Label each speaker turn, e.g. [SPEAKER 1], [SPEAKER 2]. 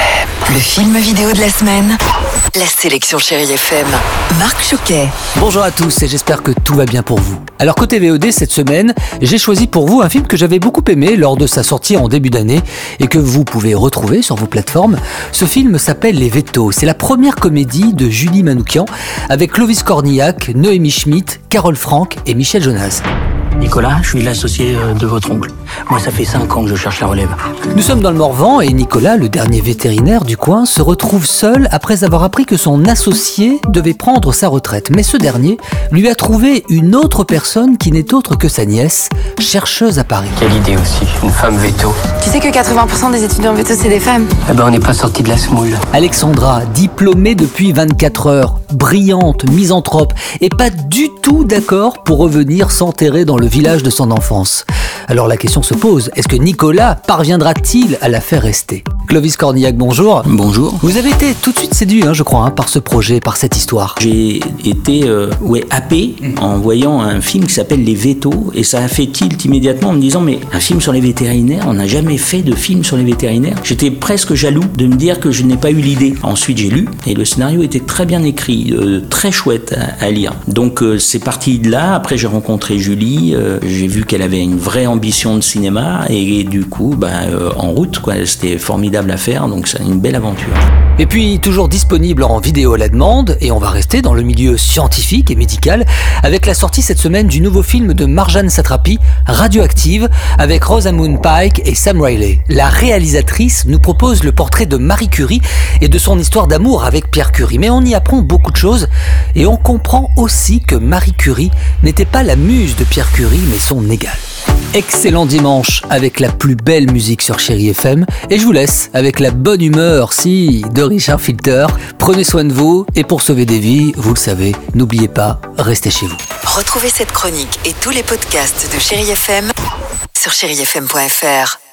[SPEAKER 1] FM. Le film vidéo de la semaine. La sélection Chéri FM. Marc Choquet.
[SPEAKER 2] Bonjour à tous et j'espère que tout va bien pour vous. Alors côté VOD cette semaine, j'ai choisi pour vous un film que j'avais beaucoup aimé lors de sa sortie en début d'année et que vous pouvez retrouver sur vos plateformes. Ce film s'appelle Les Vétos. C'est la première comédie de Julie Manoukian avec Clovis Cornillac, Noémie Schmidt, Carole Franck et Michel Jonas.
[SPEAKER 3] Nicolas, je suis l'associé euh, de votre oncle. Moi, ça fait 5 ans que je cherche la relève.
[SPEAKER 2] Nous sommes dans le Morvan et Nicolas, le dernier vétérinaire du coin, se retrouve seul après avoir appris que son associé devait prendre sa retraite. Mais ce dernier lui a trouvé une autre personne qui n'est autre que sa nièce, chercheuse à Paris.
[SPEAKER 3] Quelle idée aussi, une femme veto.
[SPEAKER 4] Tu sais que 80% des étudiants veto, c'est des femmes.
[SPEAKER 3] Eh ben, on n'est pas sorti de la semoule.
[SPEAKER 2] Alexandra, diplômée depuis 24 heures, brillante, misanthrope et pas du tout d'accord pour revenir s'enterrer dans le village de son enfance. Alors la question se pose, est-ce que Nicolas parviendra-t-il à la faire rester Clovis Cornillac, bonjour.
[SPEAKER 3] Bonjour.
[SPEAKER 2] Vous avez été tout de suite séduit, hein, je crois, hein, par ce projet, par cette histoire.
[SPEAKER 3] J'ai été euh, ouais, happé en voyant un film qui s'appelle Les Vétos et ça a fait tilt immédiatement en me disant mais un film sur les vétérinaires, on n'a jamais fait de film sur les vétérinaires. J'étais presque jaloux de me dire que je n'ai pas eu l'idée. Ensuite j'ai lu et le scénario était très bien écrit, euh, très chouette à, à lire. Donc euh, c'est parti de là. Après j'ai rencontré Julie, euh, j'ai vu qu'elle avait une vraie ambition de cinéma et, du coup bah, euh, en route quoi. C'était formidable à faire donc c'est une belle aventure.
[SPEAKER 2] Et puis toujours disponible en vidéo à la demande, et on va rester dans le milieu scientifique et médical avec la sortie cette semaine du nouveau film de Marjane Satrapi, Radioactive, avec Rosamund Pike et Sam Riley. La réalisatrice nous propose le portrait de Marie Curie et de son histoire d'amour avec Pierre Curie. Mais on y apprend beaucoup de choses et on comprend aussi que Marie Curie n'était pas la muse de Pierre Curie, mais son égale. Excellent dimanche avec la plus belle musique sur Chéri FM et je vous laisse avec la bonne humeur, si, de Richard Filter. Prenez soin de vous et pour sauver des vies, vous le savez, n'oubliez pas, restez chez vous.
[SPEAKER 1] Retrouvez cette chronique et tous les podcasts de Chéri FM sur chérifm.fr.